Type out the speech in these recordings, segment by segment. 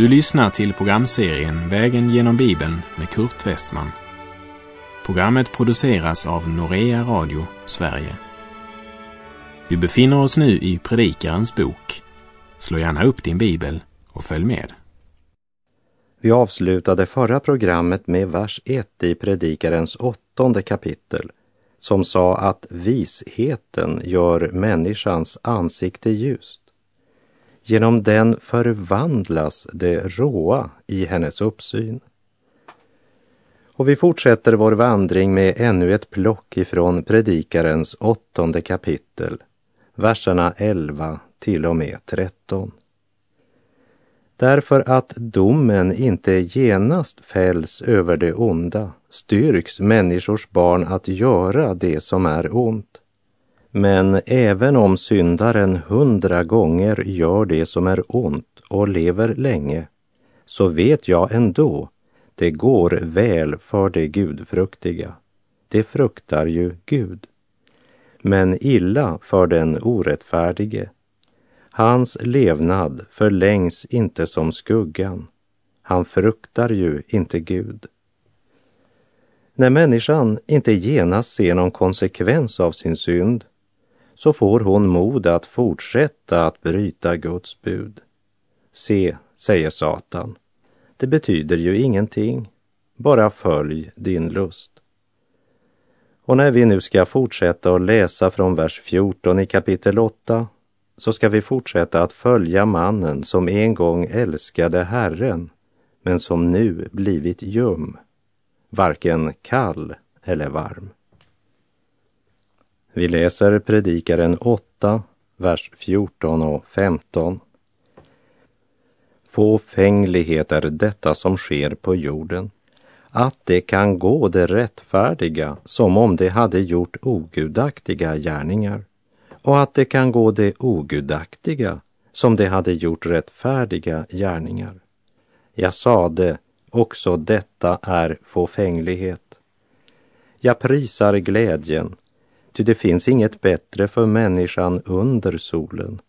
Du lyssnar till programserien Vägen genom Bibeln med Kurt Westman. Programmet produceras av Norea Radio Sverige. Vi befinner oss nu i Predikarens bok. Slå gärna upp din bibel och följ med. Vi avslutade förra programmet med vers 1 i Predikarens åttonde kapitel som sa att visheten gör människans ansikte ljust. Genom den förvandlas det råa i hennes uppsyn. Och vi fortsätter vår vandring med ännu ett plock ifrån Predikarens åttonde kapitel, verserna 11 till och med 13. Därför att domen inte genast fälls över det onda styrks människors barn att göra det som är ont. Men även om syndaren hundra gånger gör det som är ont och lever länge, så vet jag ändå, det går väl för det gudfruktiga. Det fruktar ju Gud. Men illa för den orättfärdige. Hans levnad förlängs inte som skuggan. Han fruktar ju inte Gud. När människan inte genast ser någon konsekvens av sin synd så får hon mod att fortsätta att bryta Guds bud. Se, säger Satan, det betyder ju ingenting. Bara följ din lust. Och när vi nu ska fortsätta att läsa från vers 14 i kapitel 8 så ska vi fortsätta att följa mannen som en gång älskade Herren men som nu blivit ljum, varken kall eller varm. Vi läser Predikaren 8, vers 14 och 15. Fåfänglighet är detta som sker på jorden, att det kan gå det rättfärdiga som om det hade gjort ogudaktiga gärningar och att det kan gå det ogudaktiga som det hade gjort rättfärdiga gärningar. Jag sade, också detta är fåfänglighet. Jag prisar glädjen Ty det finns inget bättre för människan under solen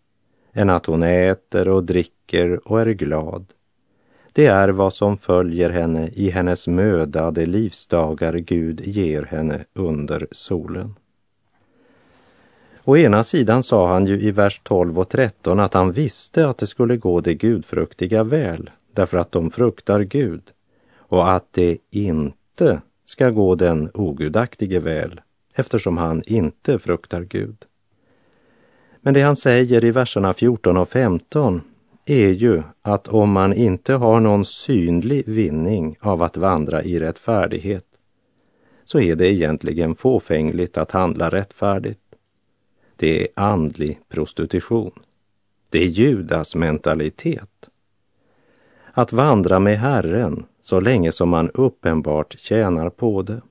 än att hon äter och dricker och är glad. Det är vad som följer henne i hennes möda de livsdagar Gud ger henne under solen. Å ena sidan sa han ju i vers 12 och 13 att han visste att det skulle gå det gudfruktiga väl, därför att de fruktar Gud, och att det inte ska gå den ogudaktige väl, eftersom han inte fruktar Gud. Men det han säger i verserna 14 och 15 är ju att om man inte har någon synlig vinning av att vandra i rättfärdighet så är det egentligen fåfängligt att handla rättfärdigt. Det är andlig prostitution. Det är Judas mentalitet. Att vandra med Herren så länge som man uppenbart tjänar på det.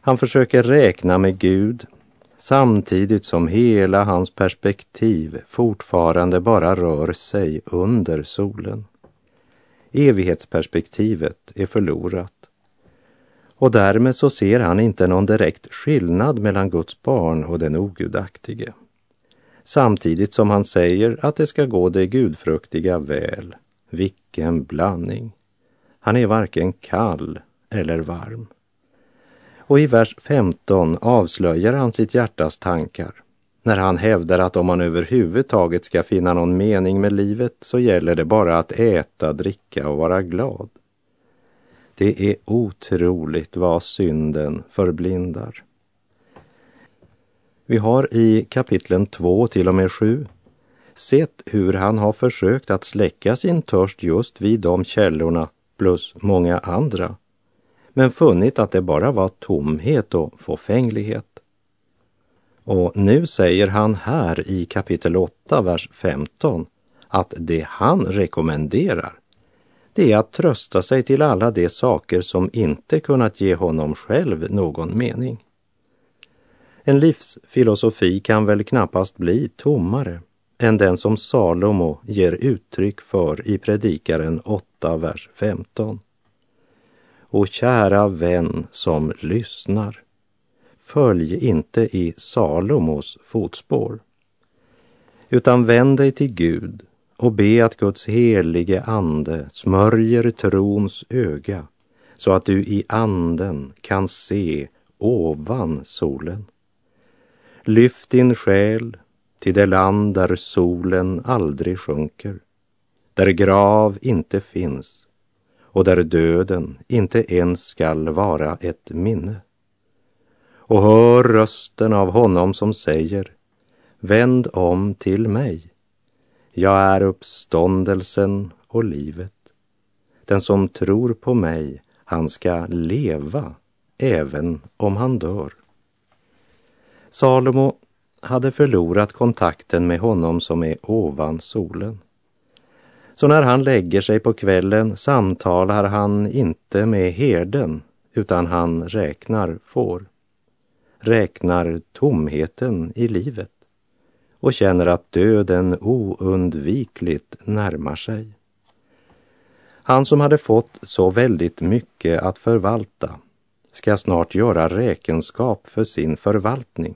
Han försöker räkna med Gud samtidigt som hela hans perspektiv fortfarande bara rör sig under solen. Evighetsperspektivet är förlorat och därmed så ser han inte någon direkt skillnad mellan Guds barn och den ogudaktige. Samtidigt som han säger att det ska gå det gudfruktiga väl. Vilken blandning! Han är varken kall eller varm. Och i vers 15 avslöjar han sitt hjärtas tankar när han hävdar att om man överhuvudtaget ska finna någon mening med livet så gäller det bara att äta, dricka och vara glad. Det är otroligt vad synden förblindar. Vi har i kapitlen 2 till och med 7 sett hur han har försökt att släcka sin törst just vid de källorna plus många andra men funnit att det bara var tomhet och fåfänglighet. Och nu säger han här i kapitel 8, vers 15 att det han rekommenderar det är att trösta sig till alla de saker som inte kunnat ge honom själv någon mening. En livsfilosofi kan väl knappast bli tommare än den som Salomo ger uttryck för i Predikaren 8, vers 15. Och kära vän som lyssnar, följ inte i Salomos fotspår, utan vänd dig till Gud och be att Guds helige ande smörjer trons öga så att du i anden kan se ovan solen. Lyft din själ till det land där solen aldrig sjunker, där grav inte finns och där döden inte ens skall vara ett minne. Och hör rösten av honom som säger Vänd om till mig. Jag är uppståndelsen och livet. Den som tror på mig, han ska leva även om han dör. Salomo hade förlorat kontakten med honom som är ovan solen. Så när han lägger sig på kvällen samtalar han inte med herden utan han räknar får. Räknar tomheten i livet och känner att döden oundvikligt närmar sig. Han som hade fått så väldigt mycket att förvalta ska snart göra räkenskap för sin förvaltning.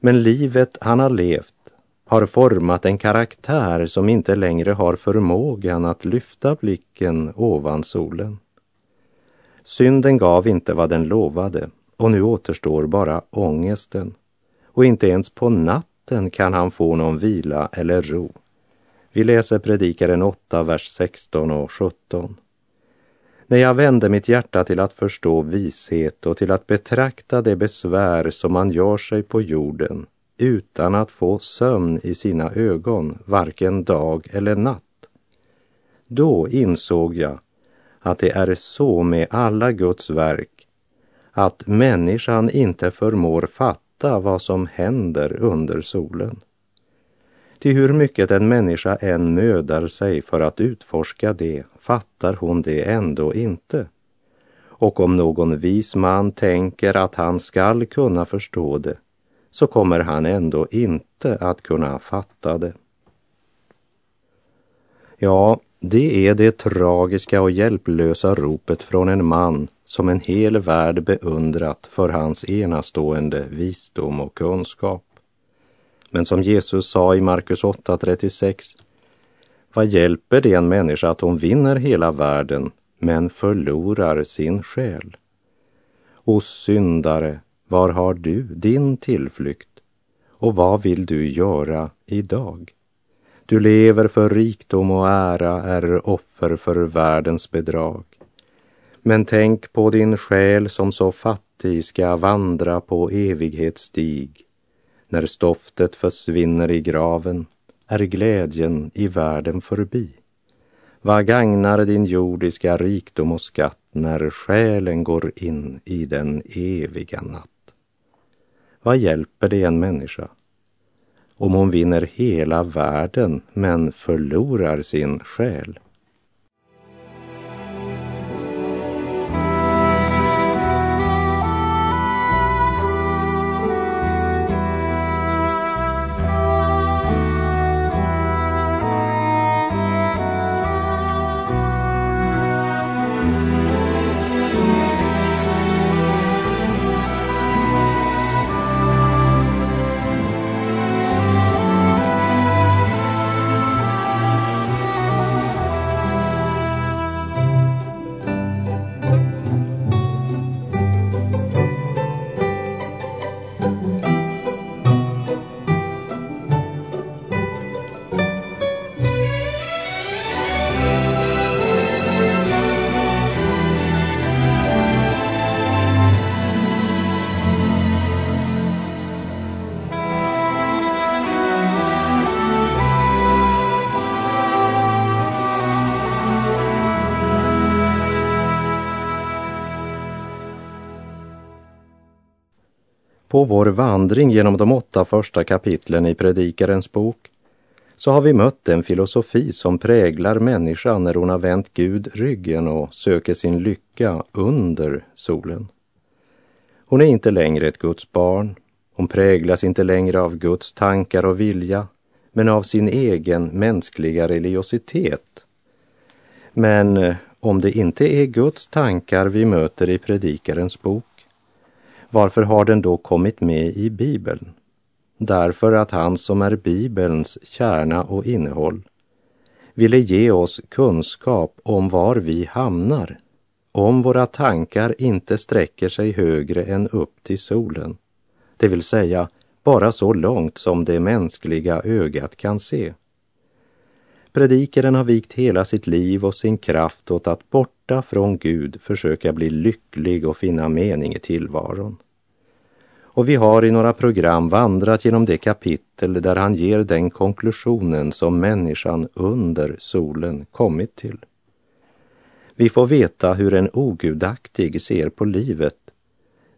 Men livet han har levt har format en karaktär som inte längre har förmågan att lyfta blicken ovan solen. Synden gav inte vad den lovade och nu återstår bara ångesten och inte ens på natten kan han få någon vila eller ro. Vi läser Predikaren 8, vers 16 och 17. När jag vände mitt hjärta till att förstå vishet och till att betrakta det besvär som man gör sig på jorden utan att få sömn i sina ögon, varken dag eller natt. Då insåg jag att det är så med alla Guds verk, att människan inte förmår fatta vad som händer under solen. Till hur mycket en människa än mödar sig för att utforska det, fattar hon det ändå inte. Och om någon vis man tänker att han skall kunna förstå det, så kommer han ändå inte att kunna fatta det. Ja, det är det tragiska och hjälplösa ropet från en man som en hel värld beundrat för hans enastående visdom och kunskap. Men som Jesus sa i Markus 8.36, vad hjälper det en människa att hon vinner hela världen men förlorar sin själ? O syndare, var har du din tillflykt? Och vad vill du göra idag? Du lever för rikdom och ära, är offer för världens bedrag. Men tänk på din själ som så fattig ska vandra på evighetsstig. När stoftet försvinner i graven är glädjen i världen förbi. Vad gagnar din jordiska rikdom och skatt när själen går in i den eviga natt? Vad hjälper det en människa om hon vinner hela världen men förlorar sin själ? På vår vandring genom de åtta första kapitlen i Predikarens bok så har vi mött en filosofi som präglar människan när hon har vänt Gud ryggen och söker sin lycka under solen. Hon är inte längre ett Guds barn. Hon präglas inte längre av Guds tankar och vilja, men av sin egen mänskliga religiositet. Men eh, om det inte är Guds tankar vi möter i Predikarens bok, varför har den då kommit med i Bibeln? därför att han som är Bibelns kärna och innehåll ville ge oss kunskap om var vi hamnar om våra tankar inte sträcker sig högre än upp till solen, det vill säga bara så långt som det mänskliga ögat kan se. Predikaren har vikt hela sitt liv och sin kraft åt att borta från Gud försöka bli lycklig och finna mening i tillvaron. Och vi har i några program vandrat genom det kapitel där han ger den konklusionen som människan under solen kommit till. Vi får veta hur en ogudaktig ser på livet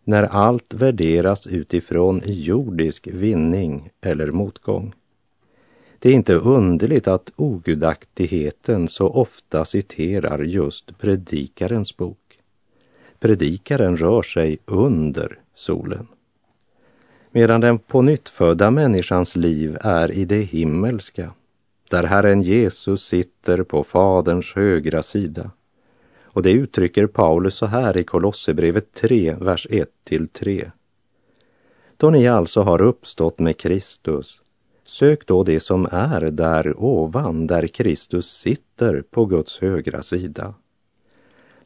när allt värderas utifrån jordisk vinning eller motgång. Det är inte underligt att ogudaktigheten så ofta citerar just predikarens bok. Predikaren rör sig under solen. Medan den pånyttfödda människans liv är i det himmelska, där Herren Jesus sitter på Faderns högra sida. Och det uttrycker Paulus så här i Kolosserbrevet 3, vers 1 till 3. Då ni alltså har uppstått med Kristus, sök då det som är där ovan, där Kristus sitter på Guds högra sida.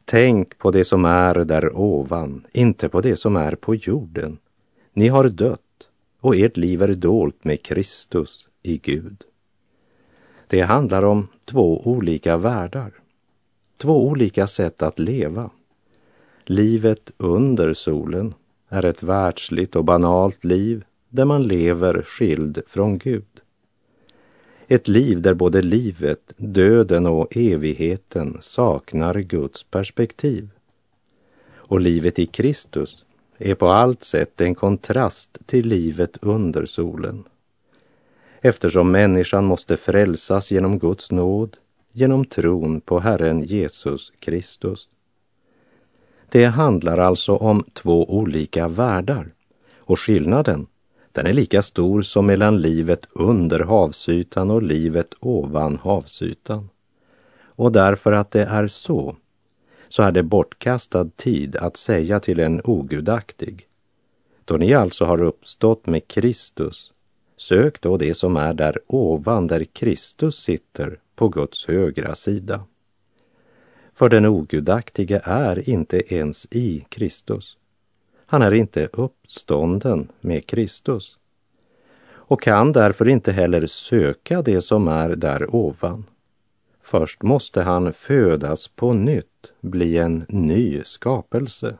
Tänk på det som är där ovan, inte på det som är på jorden. Ni har dött och ert liv är dolt med Kristus i Gud. Det handlar om två olika världar, två olika sätt att leva. Livet under solen är ett världsligt och banalt liv där man lever skild från Gud. Ett liv där både livet, döden och evigheten saknar Guds perspektiv. Och livet i Kristus är på allt sätt en kontrast till livet under solen. Eftersom människan måste frälsas genom Guds nåd, genom tron på Herren Jesus Kristus. Det handlar alltså om två olika världar och skillnaden den är lika stor som mellan livet under havsytan och livet ovan havsytan. Och därför att det är så, så är det bortkastad tid att säga till en ogudaktig. Då ni alltså har uppstått med Kristus, sök då det som är där ovan, där Kristus sitter på Guds högra sida. För den ogudaktige är inte ens i Kristus. Han är inte uppstånden med Kristus och kan därför inte heller söka det som är där ovan. Först måste han födas på nytt, bli en ny skapelse.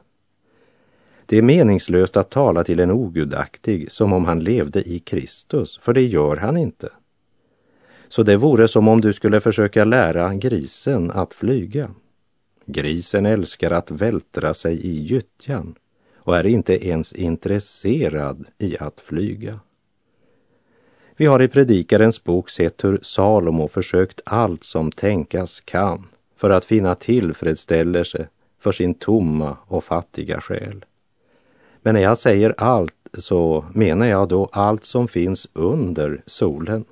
Det är meningslöst att tala till en ogudaktig som om han levde i Kristus, för det gör han inte. Så det vore som om du skulle försöka lära grisen att flyga. Grisen älskar att vältra sig i gyttjan och är inte ens intresserad i att flyga. Vi har i Predikarens bok sett hur Salomo försökt allt som tänkas kan för att finna tillfredsställelse för sin tomma och fattiga själ. Men när jag säger allt så menar jag då allt som finns under solen.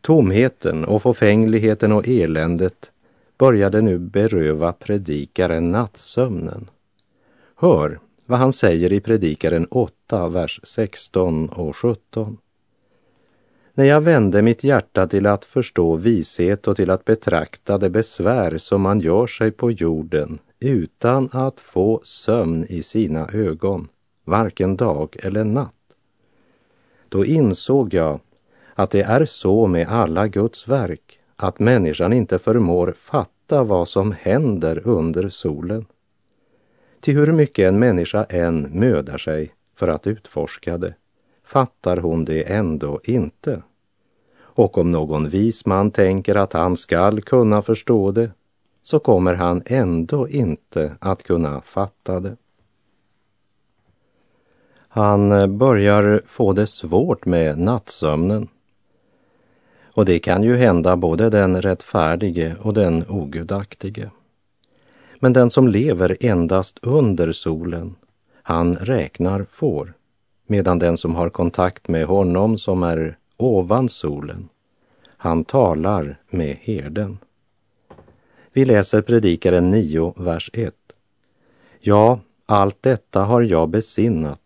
Tomheten och förfängligheten och eländet började nu beröva predikaren nattsömnen. Hör vad han säger i Predikaren 8, vers 16 och 17. När jag vände mitt hjärta till att förstå vishet och till att betrakta det besvär som man gör sig på jorden utan att få sömn i sina ögon, varken dag eller natt. Då insåg jag att det är så med alla Guds verk, att människan inte förmår fatta vad som händer under solen. Till hur mycket en människa än mödar sig för att utforska det, fattar hon det ändå inte. Och om någon vis man tänker att han skall kunna förstå det, så kommer han ändå inte att kunna fatta det. Han börjar få det svårt med nattsömnen. Och det kan ju hända både den rättfärdige och den ogudaktige. Men den som lever endast under solen, han räknar får, medan den som har kontakt med honom som är ovan solen, han talar med herden. Vi läser Predikaren 9, vers 1. Ja, allt detta har jag besinnat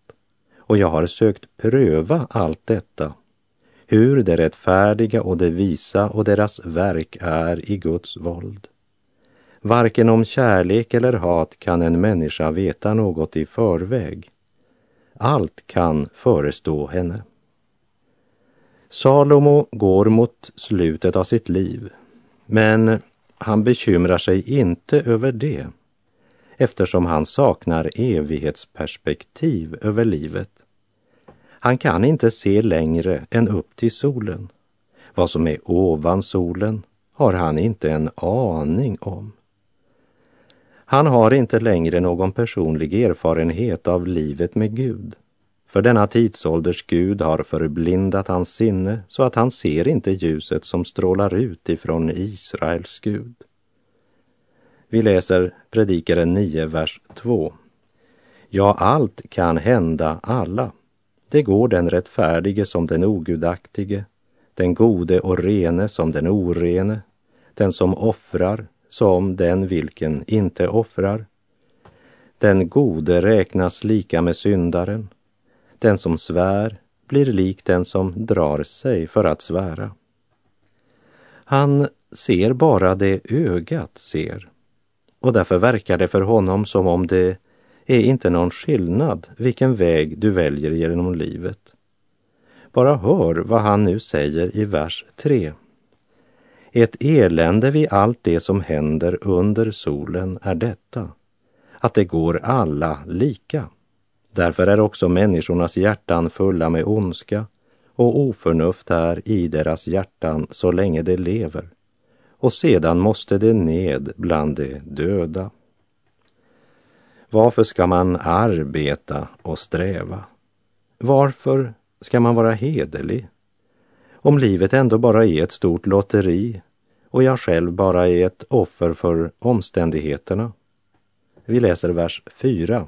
och jag har sökt pröva allt detta, hur det rättfärdiga och det visa och deras verk är i Guds våld. Varken om kärlek eller hat kan en människa veta något i förväg. Allt kan förestå henne. Salomo går mot slutet av sitt liv, men han bekymrar sig inte över det eftersom han saknar evighetsperspektiv över livet. Han kan inte se längre än upp till solen. Vad som är ovan solen har han inte en aning om. Han har inte längre någon personlig erfarenhet av livet med Gud. För denna tidsålders Gud har förblindat hans sinne så att han ser inte ljuset som strålar ut ifrån Israels Gud. Vi läser Predikaren 9, vers 2. Ja, allt kan hända alla. Det går den rättfärdige som den ogudaktige, den gode och rene som den orene, den som offrar som den vilken inte offrar. Den gode räknas lika med syndaren. Den som svär blir lik den som drar sig för att svära. Han ser bara det ögat ser och därför verkar det för honom som om det är inte någon skillnad vilken väg du väljer genom livet. Bara hör vad han nu säger i vers 3. Ett elände vid allt det som händer under solen är detta, att det går alla lika. Därför är också människornas hjärtan fulla med ondska och oförnuft är i deras hjärtan så länge de lever och sedan måste det ned bland de döda. Varför ska man arbeta och sträva? Varför ska man vara hederlig? Om livet ändå bara är ett stort lotteri och jag själv bara är ett offer för omständigheterna. Vi läser vers 4.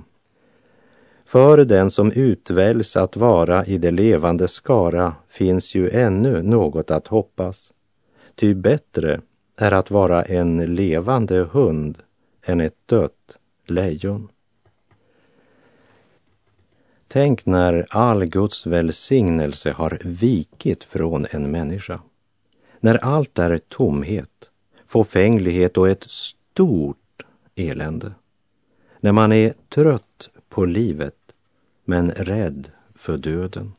För den som utväljs att vara i det levande skara finns ju ännu något att hoppas. Ty bättre är att vara en levande hund än ett dött lejon. Tänk när all Guds välsignelse har vikit från en människa. När allt är tomhet, fåfänglighet och ett stort elände. När man är trött på livet men rädd för döden.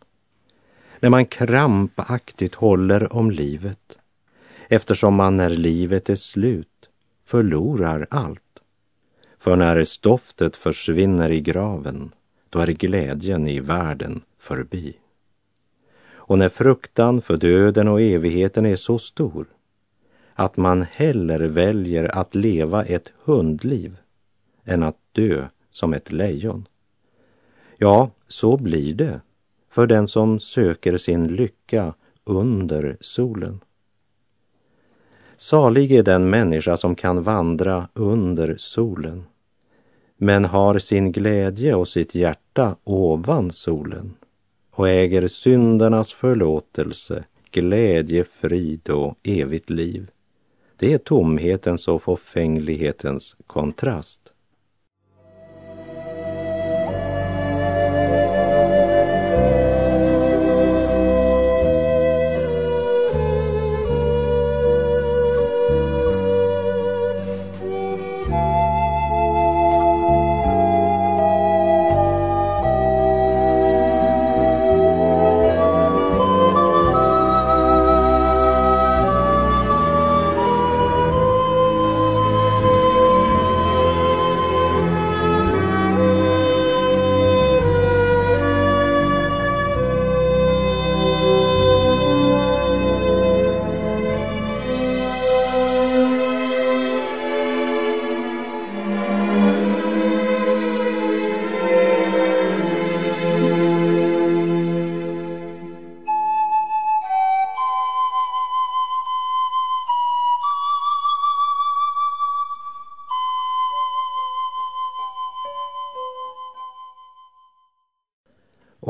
När man krampaktigt håller om livet eftersom man när livet är slut förlorar allt. För när stoftet försvinner i graven, då är glädjen i världen förbi. Och när fruktan för döden och evigheten är så stor att man hellre väljer att leva ett hundliv än att dö som ett lejon. Ja, så blir det för den som söker sin lycka under solen. Salig är den människa som kan vandra under solen, men har sin glädje och sitt hjärta ovan solen och äger syndernas förlåtelse, glädje, frid och evigt liv. Det är tomhetens och förfänglighetens kontrast.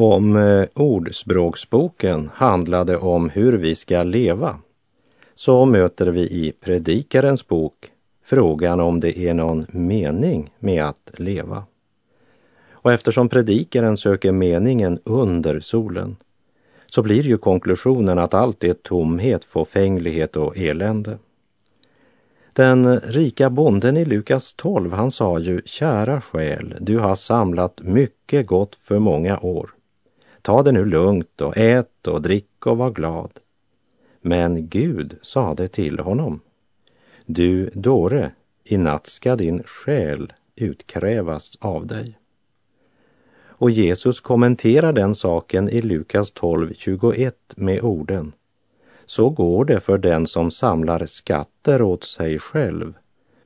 Om eh, Ordspråksboken handlade om hur vi ska leva så möter vi i Predikarens bok frågan om det är någon mening med att leva. Och eftersom predikaren söker meningen under solen så blir ju konklusionen att allt är tomhet, fåfänglighet och elände. Den rika bonden i Lukas 12, han sa ju, kära själ, du har samlat mycket gott för många år. Ta det nu lugnt och ät och drick och var glad. Men Gud sade till honom, du dåre, i natt ska din själ utkrävas av dig. Och Jesus kommenterar den saken i Lukas 12.21 med orden Så går det för den som samlar skatter åt sig själv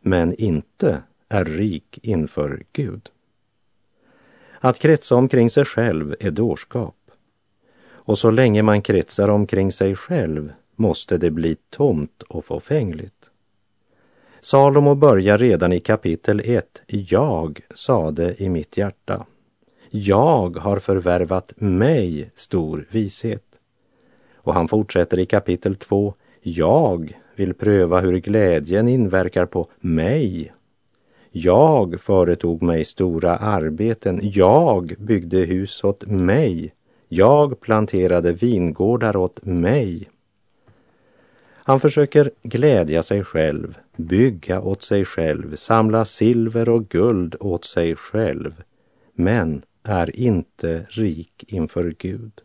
men inte är rik inför Gud. Att kretsa omkring sig själv är dårskap. Och så länge man kretsar omkring sig själv måste det bli tomt och förfängligt. Salomo börjar redan i kapitel 1. Jag sade i mitt hjärta. Jag har förvärvat mig stor vishet. Och han fortsätter i kapitel 2. Jag vill pröva hur glädjen inverkar på mig. Jag företog mig stora arbeten. Jag byggde hus åt mig. Jag planterade vingårdar åt mig. Han försöker glädja sig själv, bygga åt sig själv, samla silver och guld åt sig själv, men är inte rik inför Gud.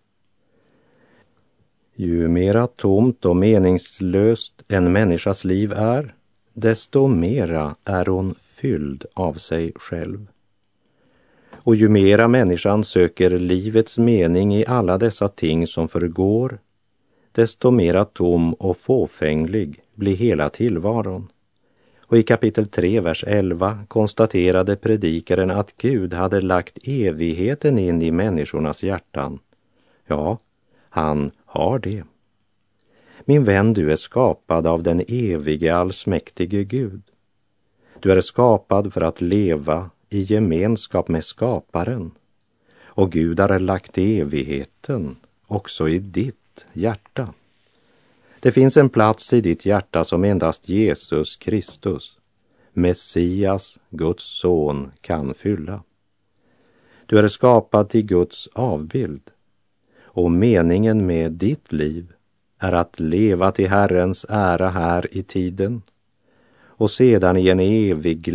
Ju mera tomt och meningslöst en människas liv är, desto mera är hon fylld av sig själv. Och ju mera människan söker livets mening i alla dessa ting som förgår, desto mera tom och fåfänglig blir hela tillvaron. Och i kapitel 3, vers 11 konstaterade predikaren att Gud hade lagt evigheten in i människornas hjärtan. Ja, han har det. Min vän, du är skapad av den evige allsmäktige Gud. Du är skapad för att leva i gemenskap med skaparen. Och Gud har lagt evigheten också i ditt hjärta. Det finns en plats i ditt hjärta som endast Jesus Kristus, Messias, Guds son, kan fylla. Du är skapad till Guds avbild och meningen med ditt liv är att leva till Herrens ära här i tiden och sedan i en evig